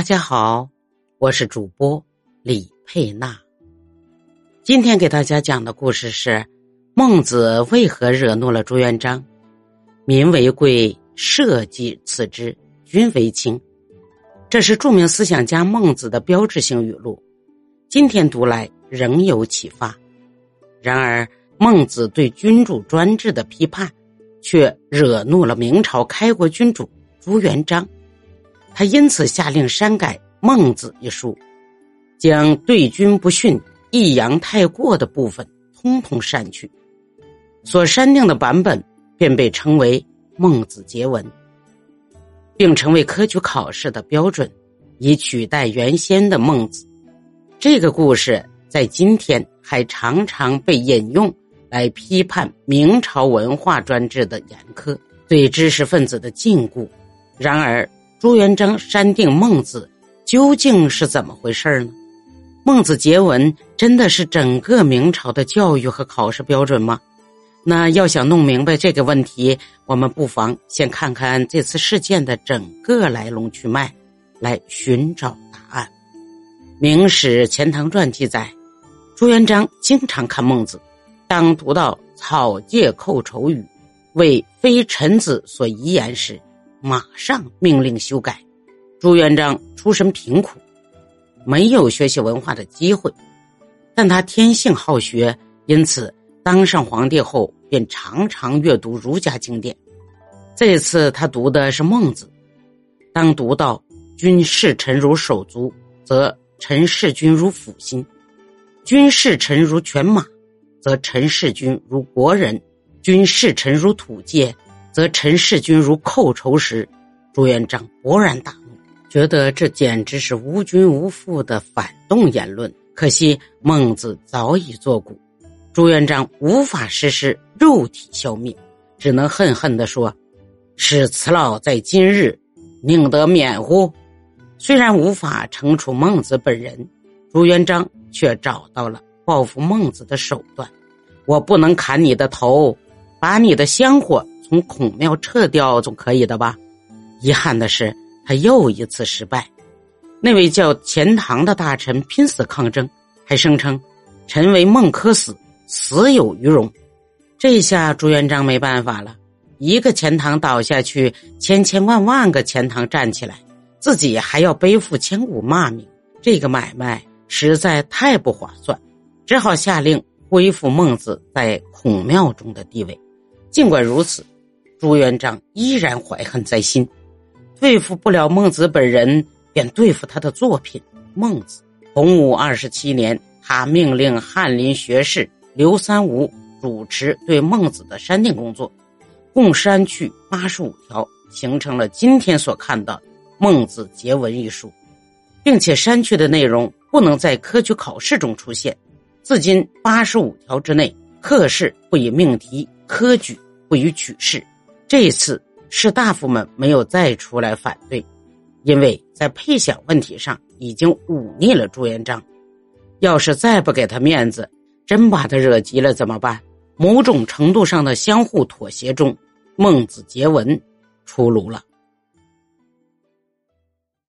大家好，我是主播李佩娜。今天给大家讲的故事是孟子为何惹怒了朱元璋。民为贵，社稷次之，君为轻。这是著名思想家孟子的标志性语录，今天读来仍有启发。然而，孟子对君主专制的批判，却惹怒了明朝开国君主朱元璋。他因此下令删改《孟子》一书，将对君不逊、抑扬太过的部分通通删去。所删定的版本便被称为《孟子节文》，并成为科举考试的标准，以取代原先的《孟子》。这个故事在今天还常常被引用来批判明朝文化专制的严苛，对知识分子的禁锢。然而，朱元璋删定《孟子》，究竟是怎么回事呢？《孟子》节文真的是整个明朝的教育和考试标准吗？那要想弄明白这个问题，我们不妨先看看这次事件的整个来龙去脉，来寻找答案。《明史钱塘传》记载，朱元璋经常看《孟子》，当读到“草芥寇仇语，为非臣子所遗言”时。马上命令修改。朱元璋出身贫苦，没有学习文化的机会，但他天性好学，因此当上皇帝后便常常阅读儒家经典。这次他读的是《孟子》，当读到“君视臣如手足，则臣视君如腹心；君视臣如犬马，则臣视君如国人；君视臣如土芥。”则陈世君如寇仇时，朱元璋勃然大怒，觉得这简直是无君无父的反动言论。可惜孟子早已作古，朱元璋无法实施肉体消灭，只能恨恨地说：“使此老在今日，宁得免乎？”虽然无法惩处孟子本人，朱元璋却找到了报复孟子的手段：“我不能砍你的头，把你的香火。”从孔庙撤掉总可以的吧？遗憾的是，他又一次失败。那位叫钱塘的大臣拼死抗争，还声称：“臣为孟轲死，死有余荣。”这下朱元璋没办法了，一个钱塘倒下去，千千万万个钱塘站起来，自己还要背负千古骂名，这个买卖实在太不划算，只好下令恢复孟子在孔庙中的地位。尽管如此。朱元璋依然怀恨在心，对付不了孟子本人，便对付他的作品《孟子》。洪武二十七年，他命令翰林学士刘三五主持对孟子的删定工作，共删去八十五条，形成了今天所看到《孟子节文》一书，并且删去的内容不能在科举考试中出现。自今八十五条之内，课试不以命题，科举不以取士。这次士大夫们没有再出来反对，因为在配享问题上已经忤逆了朱元璋。要是再不给他面子，真把他惹急了怎么办？某种程度上的相互妥协中，孟子结文出炉了。